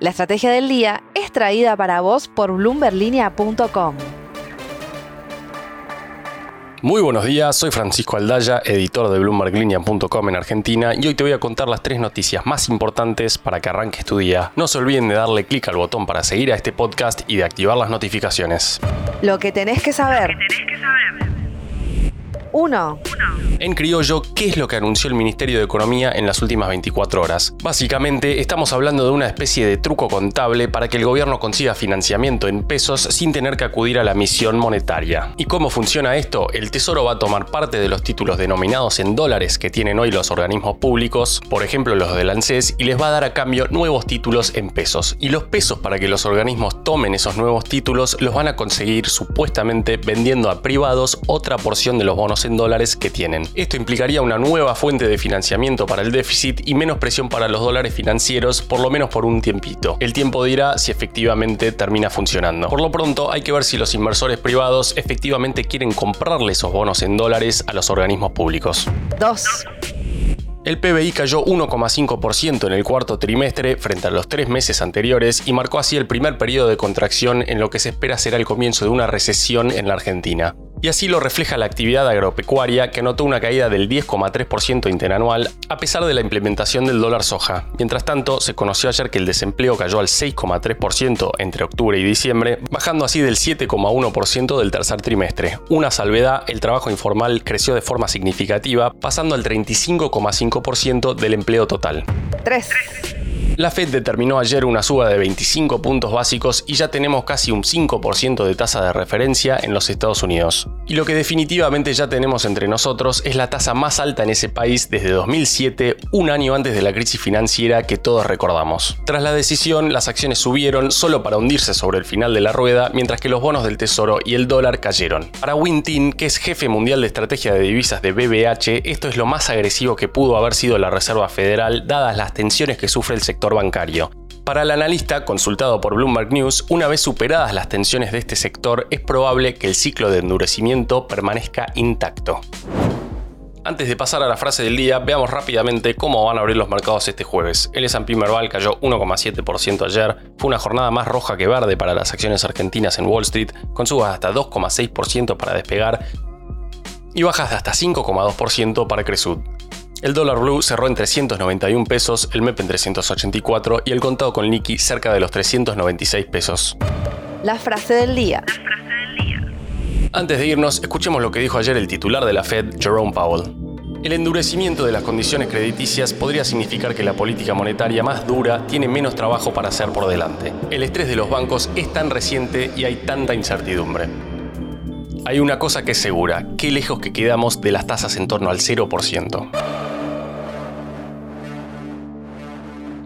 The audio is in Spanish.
La estrategia del día es traída para vos por bloomberlinia.com. Muy buenos días, soy Francisco Aldaya, editor de bloomberglinea.com en Argentina y hoy te voy a contar las tres noticias más importantes para que arranques tu día. No se olviden de darle clic al botón para seguir a este podcast y de activar las notificaciones. Lo que tenés que saber. 1. En criollo, ¿qué es lo que anunció el Ministerio de Economía en las últimas 24 horas? Básicamente, estamos hablando de una especie de truco contable para que el gobierno consiga financiamiento en pesos sin tener que acudir a la emisión monetaria. ¿Y cómo funciona esto? El Tesoro va a tomar parte de los títulos denominados en dólares que tienen hoy los organismos públicos, por ejemplo los del ANSES, y les va a dar a cambio nuevos títulos en pesos. Y los pesos para que los organismos tomen esos nuevos títulos los van a conseguir supuestamente vendiendo a privados otra porción de los bonos en dólares que tienen. Esto implicaría una nueva fuente de financiamiento para el déficit y menos presión para los dólares financieros, por lo menos por un tiempito. El tiempo dirá si efectivamente termina funcionando. Por lo pronto, hay que ver si los inversores privados efectivamente quieren comprarle esos bonos en dólares a los organismos públicos. 2. El PBI cayó 1,5% en el cuarto trimestre frente a los tres meses anteriores y marcó así el primer periodo de contracción en lo que se espera será el comienzo de una recesión en la Argentina. Y así lo refleja la actividad agropecuaria que notó una caída del 10,3% interanual a pesar de la implementación del dólar soja. Mientras tanto, se conoció ayer que el desempleo cayó al 6,3% entre octubre y diciembre, bajando así del 7,1% del tercer trimestre. Una salvedad, el trabajo informal creció de forma significativa, pasando al 35,5% del empleo total. 3. La Fed determinó ayer una suba de 25 puntos básicos y ya tenemos casi un 5% de tasa de referencia en los Estados Unidos. Y lo que definitivamente ya tenemos entre nosotros es la tasa más alta en ese país desde 2007, un año antes de la crisis financiera que todos recordamos. Tras la decisión, las acciones subieron solo para hundirse sobre el final de la rueda, mientras que los bonos del Tesoro y el dólar cayeron. Para Wintin, que es jefe mundial de estrategia de divisas de BBH, esto es lo más agresivo que pudo haber sido la Reserva Federal, dadas las tensiones que sufre el sector bancario. Para el analista, consultado por Bloomberg News, una vez superadas las tensiones de este sector, es probable que el ciclo de endurecimiento permanezca intacto. Antes de pasar a la frase del día, veamos rápidamente cómo van a abrir los mercados este jueves. El S&P Merval cayó 1,7% ayer, fue una jornada más roja que verde para las acciones argentinas en Wall Street, con subas hasta 2,6% para despegar y bajas de hasta 5,2% para Cresud. El dólar blue cerró en 391 pesos, el MEP en 384 y el contado con liqui cerca de los 396 pesos. La frase del día. Antes de irnos, escuchemos lo que dijo ayer el titular de la Fed, Jerome Powell. El endurecimiento de las condiciones crediticias podría significar que la política monetaria más dura tiene menos trabajo para hacer por delante. El estrés de los bancos es tan reciente y hay tanta incertidumbre. Hay una cosa que es segura, qué lejos que quedamos de las tasas en torno al 0%.